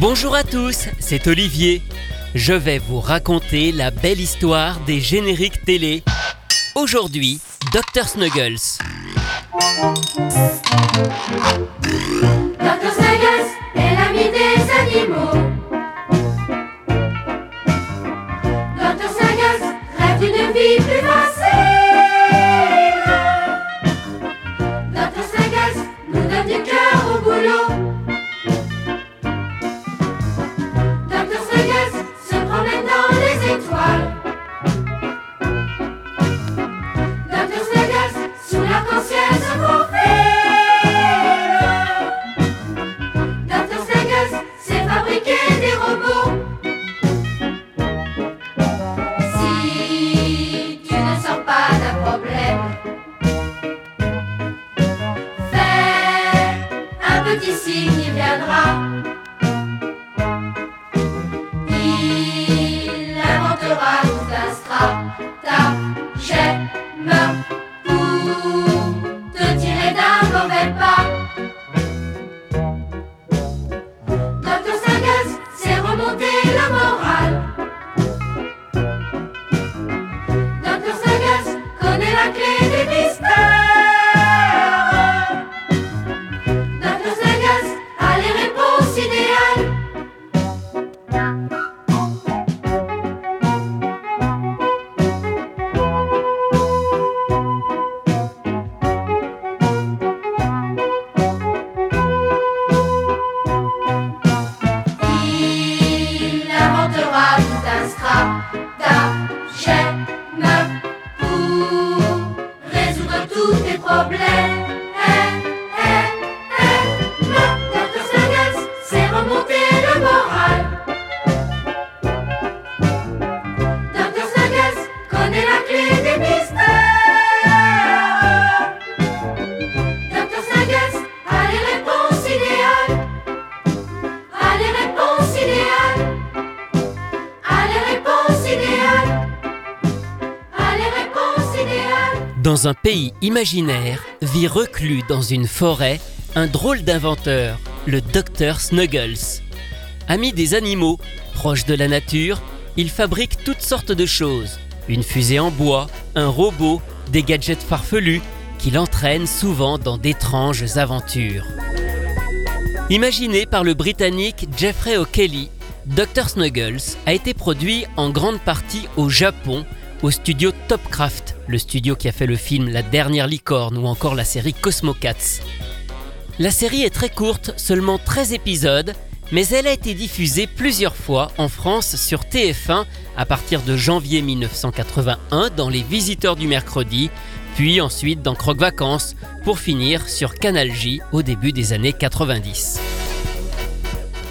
Bonjour à tous, c'est Olivier. Je vais vous raconter la belle histoire des génériques télé. Aujourd'hui, Dr Snuggles. Dr Snuggles est l'ami des animaux. Dr Snuggles rêve d'une vie plus facile. Pour Dans un pays imaginaire, vit reclus dans une forêt un drôle d'inventeur, le Dr Snuggles. Ami des animaux, proche de la nature, il fabrique toutes sortes de choses. Une fusée en bois, un robot, des gadgets farfelus qui l'entraînent souvent dans d'étranges aventures. Imaginé par le Britannique Jeffrey O'Kelly, Dr Snuggles a été produit en grande partie au Japon au studio Topcraft, le studio qui a fait le film La dernière licorne ou encore la série Cosmocats. La série est très courte, seulement 13 épisodes, mais elle a été diffusée plusieurs fois en France sur TF1 à partir de janvier 1981 dans Les Visiteurs du mercredi, puis ensuite dans Croque Vacances, pour finir sur Canal J au début des années 90.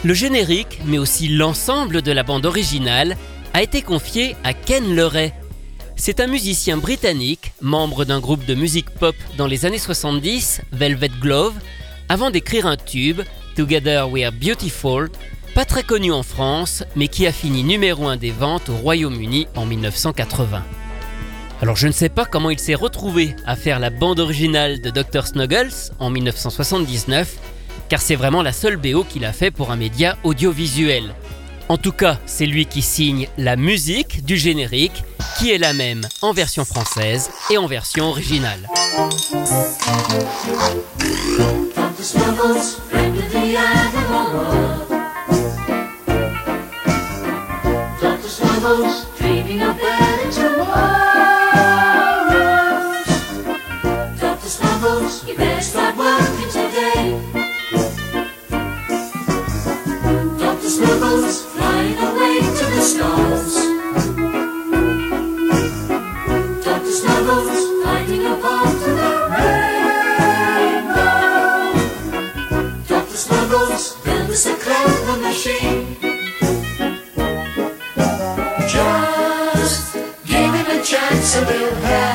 Le générique, mais aussi l'ensemble de la bande originale, a été confié à Ken Leray. C'est un musicien britannique, membre d'un groupe de musique pop dans les années 70, Velvet Glove, avant d'écrire un tube, Together We Are Beautiful, pas très connu en France, mais qui a fini numéro 1 des ventes au Royaume-Uni en 1980. Alors je ne sais pas comment il s'est retrouvé à faire la bande originale de Dr Snuggles en 1979, car c'est vraiment la seule BO qu'il a fait pour un média audiovisuel. En tout cas, c'est lui qui signe la musique du générique, qui est la même en version française et en version originale. A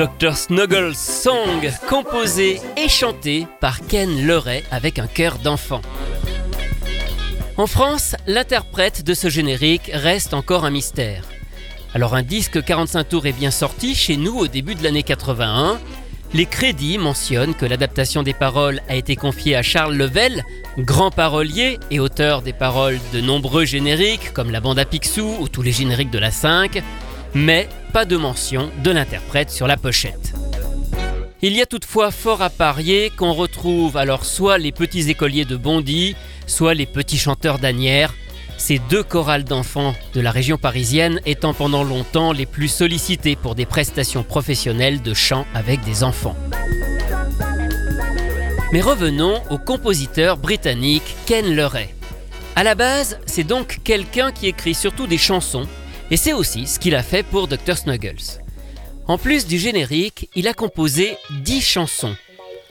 Dr. Snuggles Song, composé et chanté par Ken Leray avec un chœur d'enfant. En France, l'interprète de ce générique reste encore un mystère. Alors un disque 45 tours est bien sorti chez nous au début de l'année 81. Les crédits mentionnent que l'adaptation des paroles a été confiée à Charles Level, grand parolier et auteur des paroles de nombreux génériques comme la bande à Picsou ou tous les génériques de la 5, mais pas de mention de l'interprète sur la pochette. Il y a toutefois fort à parier qu'on retrouve alors soit les petits écoliers de Bondy, soit les petits chanteurs d'Anières, ces deux chorales d'enfants de la région parisienne étant pendant longtemps les plus sollicités pour des prestations professionnelles de chant avec des enfants. Mais revenons au compositeur britannique Ken Leray. À la base, c'est donc quelqu'un qui écrit surtout des chansons, et c'est aussi ce qu'il a fait pour Dr. Snuggles. En plus du générique, il a composé 10 chansons.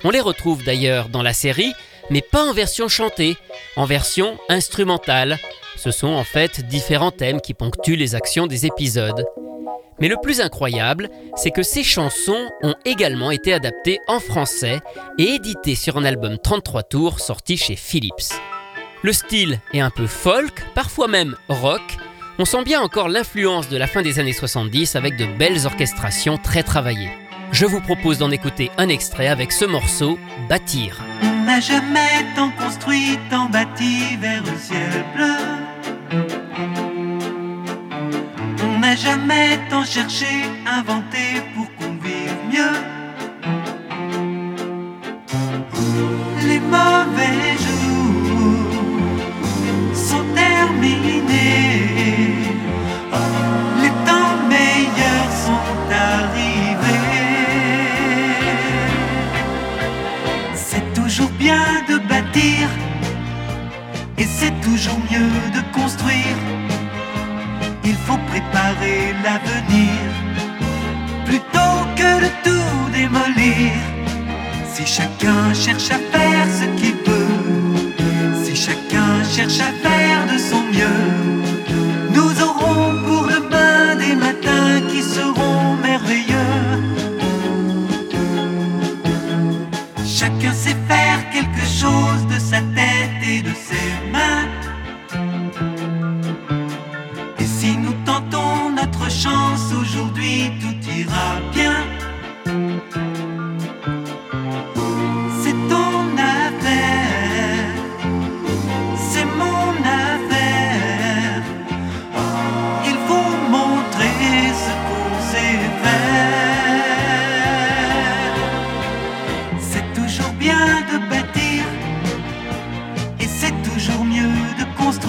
On les retrouve d'ailleurs dans la série, mais pas en version chantée, en version instrumentale. Ce sont en fait différents thèmes qui ponctuent les actions des épisodes. Mais le plus incroyable, c'est que ces chansons ont également été adaptées en français et éditées sur un album 33 tours sorti chez Philips. Le style est un peu folk, parfois même rock. On sent bien encore l'influence de la fin des années 70 avec de belles orchestrations très travaillées. Je vous propose d'en écouter un extrait avec ce morceau, Bâtir. On n'a jamais tant construit, tant bâti vers le ciel bleu. On n'a jamais tant cherché, inventé pour qu'on vive mieux. Les mauvais jours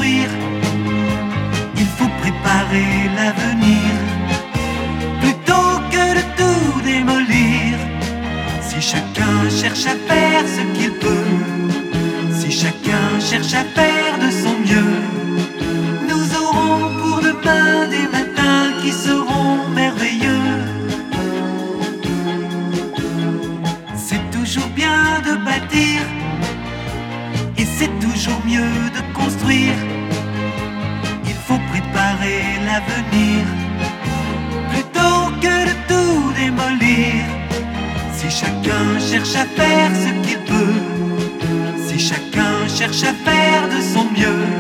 Il faut préparer l'avenir plutôt que de tout démolir. Si chacun cherche à faire ce qu'il peut, si chacun cherche à faire de son mieux, nous aurons pour demain des matins qui seront merveilleux. C'est toujours bien de bâtir c'est toujours mieux de construire. Il faut préparer l'avenir plutôt que de tout démolir. Si chacun cherche à faire ce qu'il peut, si chacun cherche à faire de son mieux,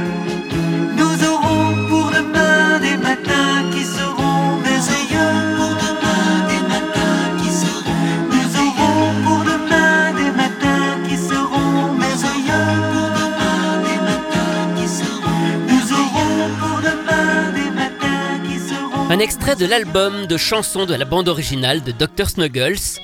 Un extrait de l'album de chansons de la bande originale de Dr. Snuggles.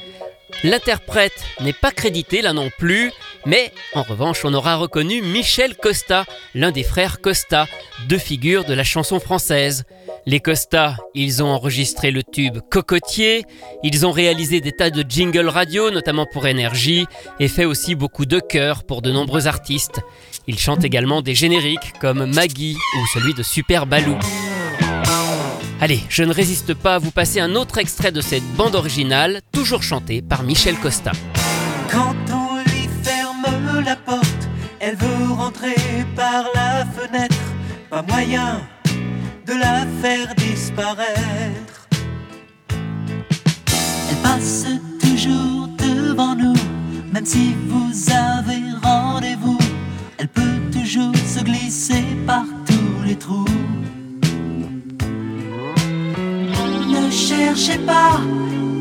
L'interprète n'est pas crédité là non plus, mais en revanche on aura reconnu Michel Costa, l'un des frères Costa, deux figures de la chanson française. Les Costa, ils ont enregistré le tube Cocotier, ils ont réalisé des tas de jingles radio, notamment pour Énergie, et fait aussi beaucoup de chœurs pour de nombreux artistes. Ils chantent également des génériques comme Maggie ou celui de Super Balou. Allez, je ne résiste pas à vous passer un autre extrait de cette bande originale, toujours chantée par Michel Costa. Quand on lui ferme la porte, elle veut rentrer par la fenêtre. Pas moyen de la faire disparaître. Elle passe toujours devant nous, même si vous avez rendez-vous. Elle peut toujours se glisser par tous les trous. Cherchez pas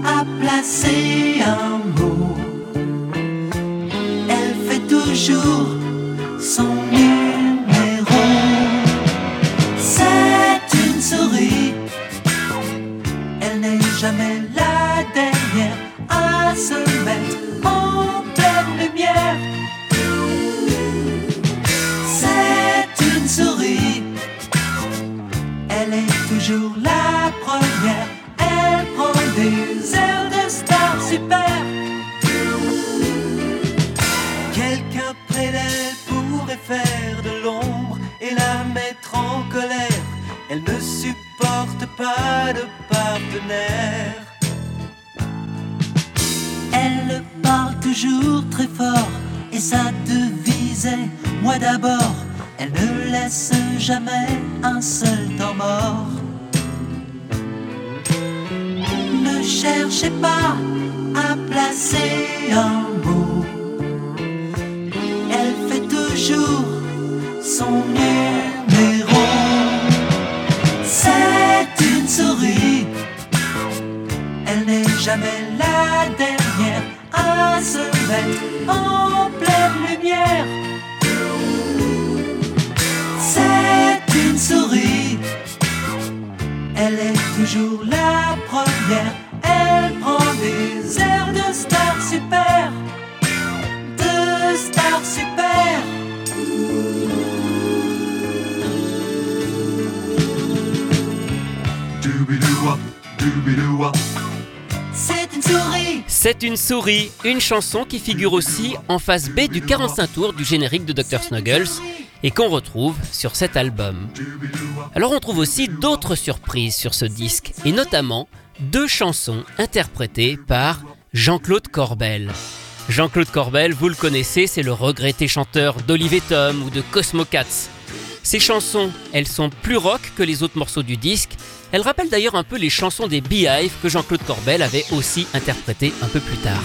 à placer un mot. Elle fait toujours son numéro. D'elle pourrait faire de l'ombre et la mettre en colère. Elle ne supporte pas de partenaire. Elle parle toujours très fort et sa devise est moi d'abord. Elle ne laisse jamais un seul temps mort. Ne cherchez pas à placer un mot. Toujours son numéro. C'est une souris. Elle n'est jamais la dernière à se mettre en pleine lumière. C'est une souris. Elle est toujours la première. Elle prend des airs de star super. De star super. C'est une souris. C'est une souris, une chanson qui figure aussi en face B du 45 tours du générique de Dr. Snuggles et qu'on retrouve sur cet album. Alors on trouve aussi d'autres surprises sur ce disque et notamment deux chansons interprétées par Jean-Claude Corbel. Jean-Claude Corbel, vous le connaissez, c'est le regretté chanteur d'Olive et Tom ou de Cosmo Cats. Ces chansons, elles sont plus rock que les autres morceaux du disque. Elles rappellent d'ailleurs un peu les chansons des Beehive que Jean-Claude Corbel avait aussi interprétées un peu plus tard.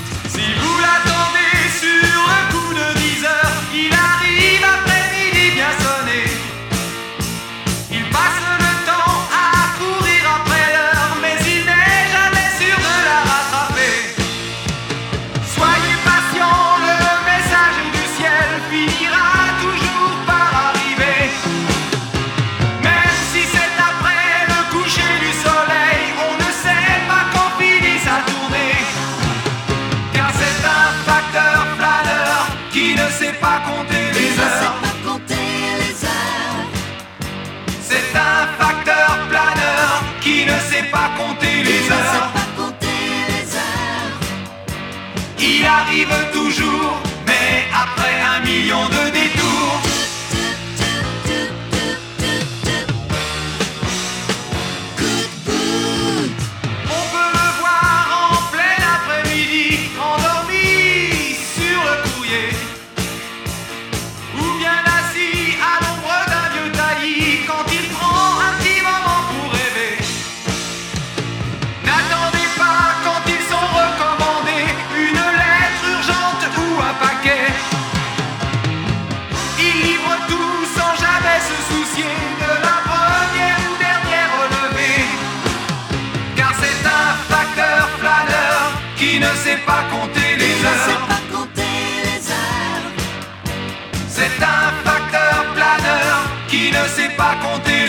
Pas compter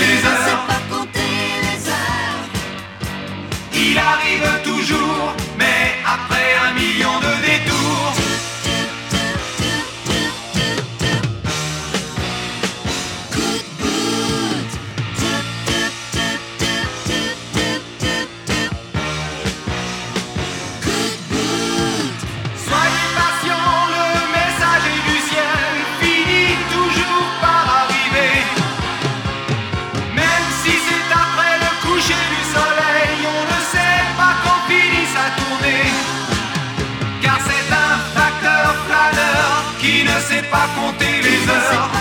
heures.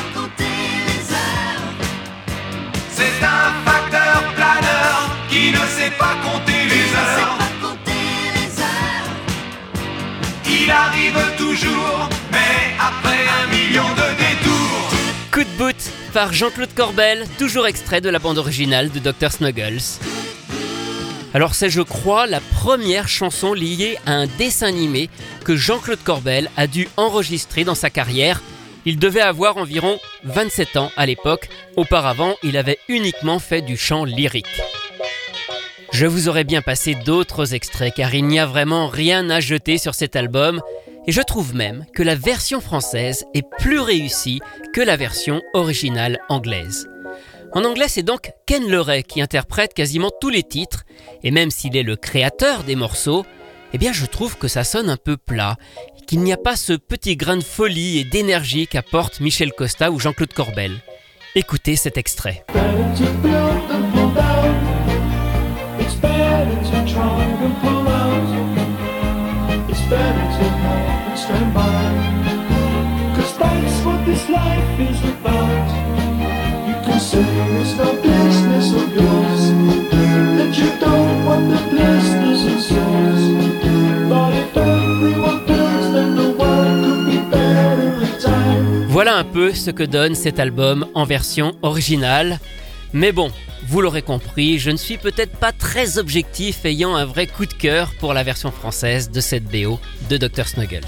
C'est un facteur planeur qui ne sait pas compter les heures. Il arrive toujours, mais après un million de détours. Coup de boot par Jean-Claude Corbel, toujours extrait de la bande originale de Dr. Snuggles. Alors c'est je crois la première chanson liée à un dessin animé que Jean-Claude Corbel a dû enregistrer dans sa carrière. Il devait avoir environ 27 ans à l'époque, auparavant il avait uniquement fait du chant lyrique. Je vous aurais bien passé d'autres extraits car il n'y a vraiment rien à jeter sur cet album et je trouve même que la version française est plus réussie que la version originale anglaise. En anglais, c'est donc Ken Leray qui interprète quasiment tous les titres, et même s'il est le créateur des morceaux, eh bien je trouve que ça sonne un peu plat, qu'il n'y a pas ce petit grain de folie et d'énergie qu'apportent Michel Costa ou Jean-Claude Corbel. Écoutez cet extrait. Voilà un peu ce que donne cet album en version originale. Mais bon, vous l'aurez compris, je ne suis peut-être pas très objectif ayant un vrai coup de cœur pour la version française de cette BO de Dr. Snuggles.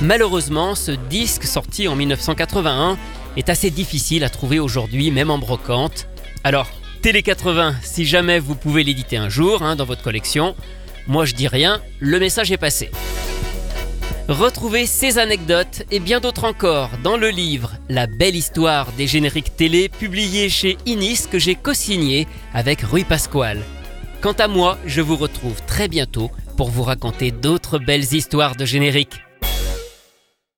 Malheureusement, ce disque sorti en 1981 est assez difficile à trouver aujourd'hui, même en brocante. Alors, Télé 80, si jamais vous pouvez l'éditer un jour hein, dans votre collection, moi je dis rien, le message est passé. Retrouvez ces anecdotes et bien d'autres encore dans le livre La belle histoire des génériques télé publié chez Inis que j'ai co-signé avec Rui Pasquale. Quant à moi, je vous retrouve très bientôt pour vous raconter d'autres belles histoires de génériques.